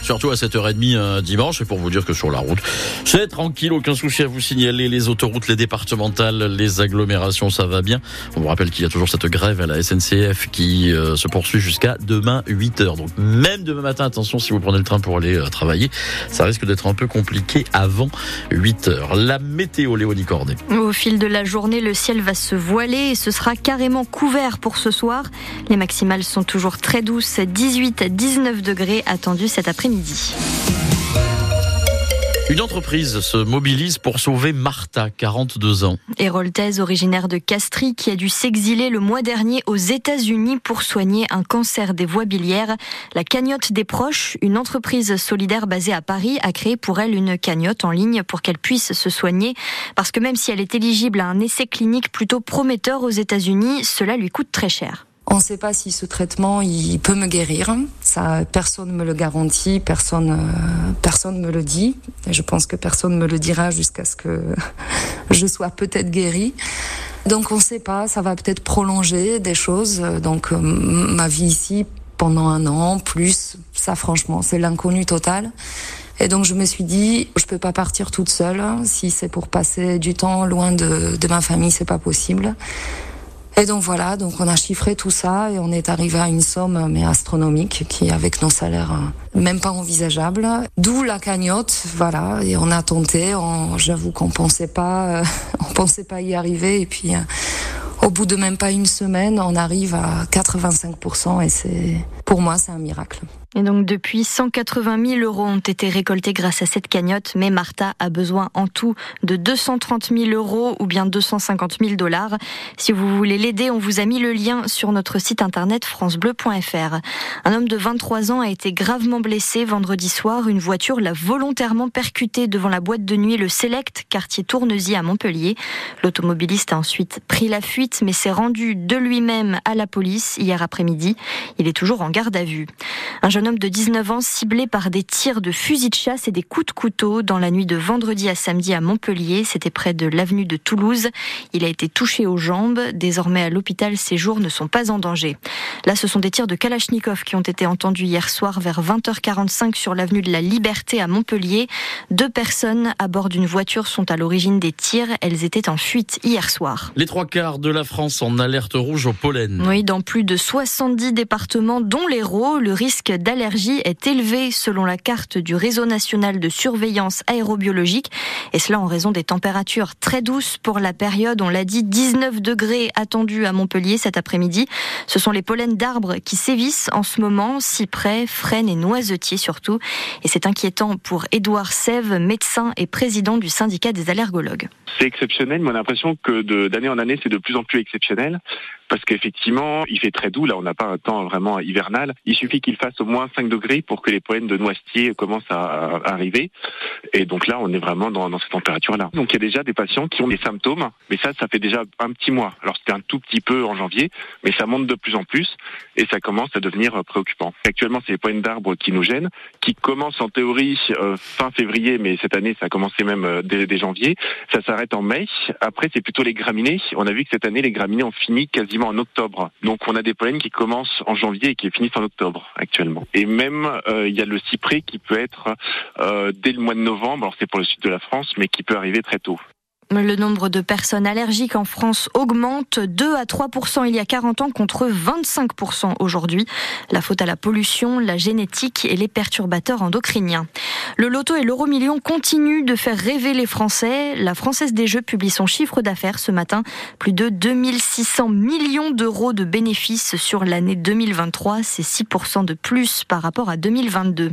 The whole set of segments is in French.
Surtout à 7h30 un dimanche, et pour vous dire que sur la route, c'est tranquille, aucun souci à vous signaler. Les autoroutes, les départementales, les agglomérations, ça va bien. On vous rappelle qu'il y a toujours cette grève à la SNCF qui euh, se poursuit jusqu'à demain 8h. Donc même demain matin, attention si vous prenez le train pour aller euh, travailler, ça risque d'être un peu compliqué avant 8h. La météo, Léonie Cordet. Au fil de la journée, le ciel va se voiler et ce sera carrément couvert pour ce soir. Les maximales sont toujours très douces, 18 à 19 degrés attendus cette après-midi. Une entreprise se mobilise pour sauver Martha, 42 ans. Héroltaise, originaire de Castries, qui a dû s'exiler le mois dernier aux États-Unis pour soigner un cancer des voies biliaires. La cagnotte des proches, une entreprise solidaire basée à Paris, a créé pour elle une cagnotte en ligne pour qu'elle puisse se soigner. Parce que même si elle est éligible à un essai clinique plutôt prometteur aux États-Unis, cela lui coûte très cher. On ne sait pas si ce traitement il peut me guérir. Ça, personne me le garantit, personne, euh, personne me le dit. Et je pense que personne me le dira jusqu'à ce que je sois peut-être guérie. Donc on ne sait pas. Ça va peut-être prolonger des choses. Donc euh, ma vie ici pendant un an plus, ça franchement, c'est l'inconnu total. Et donc je me suis dit, je peux pas partir toute seule. Si c'est pour passer du temps loin de, de ma famille, c'est pas possible. Et donc voilà, donc on a chiffré tout ça et on est arrivé à une somme mais astronomique qui avec nos salaires euh, même pas envisageable. D'où la cagnotte, voilà, et on a tenté. J'avoue qu'on pensait pas, euh, on pensait pas y arriver et puis. Euh, au bout de même pas une semaine, on arrive à 85% et c'est, pour moi, c'est un miracle. Et donc depuis 180 000 euros ont été récoltés grâce à cette cagnotte, mais Martha a besoin en tout de 230 000 euros ou bien 250 000 dollars. Si vous voulez l'aider, on vous a mis le lien sur notre site internet francebleu.fr. Un homme de 23 ans a été gravement blessé vendredi soir. Une voiture l'a volontairement percuté devant la boîte de nuit Le Select, quartier Tournesy à Montpellier. L'automobiliste a ensuite pris la fuite, mais s'est rendu de lui-même à la police hier après-midi. Il est toujours en garde à vue. Jeune homme de 19 ans ciblé par des tirs de fusil de chasse et des coups de couteau dans la nuit de vendredi à samedi à Montpellier. C'était près de l'avenue de Toulouse. Il a été touché aux jambes. Désormais à l'hôpital, ses jours ne sont pas en danger. Là, ce sont des tirs de Kalachnikov qui ont été entendus hier soir vers 20h45 sur l'avenue de la Liberté à Montpellier. Deux personnes à bord d'une voiture sont à l'origine des tirs. Elles étaient en fuite hier soir. Les trois quarts de la France en alerte rouge au pollen. Oui, dans plus de 70 départements, dont l'Hérault, le risque d'allergie est élevé selon la carte du réseau national de surveillance aérobiologique. Et cela en raison des températures très douces pour la période. On l'a dit, 19 degrés attendus à Montpellier cet après-midi. Ce sont les pollens d'arbres qui sévissent en ce moment, cyprès, frênes et noisetiers surtout. Et c'est inquiétant pour Édouard Sève, médecin et président du syndicat des allergologues. C'est exceptionnel, mais on l'impression que d'année en année, c'est de plus en plus exceptionnel parce qu'effectivement, il fait très doux. Là, on n'a pas un temps vraiment hivernal. Il suffit qu'il fasse au moins 5 degrés pour que les pollens de noisetier commencent à, arriver. Et donc là, on est vraiment dans, dans cette température-là. Donc il y a déjà des patients qui ont des symptômes, mais ça, ça fait déjà un petit mois. Alors c'était un tout petit peu en janvier, mais ça monte de plus en plus et ça commence à devenir préoccupant. Actuellement, c'est les pollens d'arbres qui nous gênent, qui commencent en théorie euh, fin février, mais cette année, ça a commencé même euh, dès, dès janvier. Ça s'arrête en mai. Après, c'est plutôt les graminées. On a vu que cette année, les graminées ont fini en octobre. Donc on a des pollens qui commencent en janvier et qui finissent en octobre actuellement. Et même euh, il y a le cyprès qui peut être euh, dès le mois de novembre, alors c'est pour le sud de la France, mais qui peut arriver très tôt. Le nombre de personnes allergiques en France augmente 2 à 3% il y a 40 ans contre 25% aujourd'hui. La faute à la pollution, la génétique et les perturbateurs endocriniens. Le loto et l'euro million continuent de faire rêver les Français. La Française des Jeux publie son chiffre d'affaires ce matin. Plus de 2600 millions d'euros de bénéfices sur l'année 2023. C'est 6% de plus par rapport à 2022.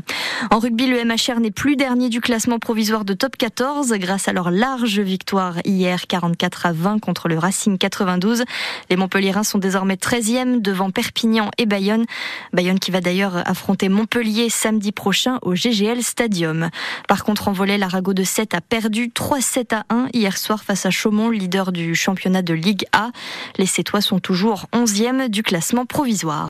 En rugby, le MHR n'est plus dernier du classement provisoire de top 14 grâce à leur large victoire hier 44 à 20 contre le Racing 92. Les Montpelliérains sont désormais 13e devant Perpignan et Bayonne. Bayonne qui va d'ailleurs affronter Montpellier samedi prochain au GGL Stadium. Par contre, en volet, l'Arago de 7 a perdu 3-7 à 1 hier soir face à Chaumont, leader du championnat de Ligue A. Les Sétois sont toujours 11e du classement provisoire.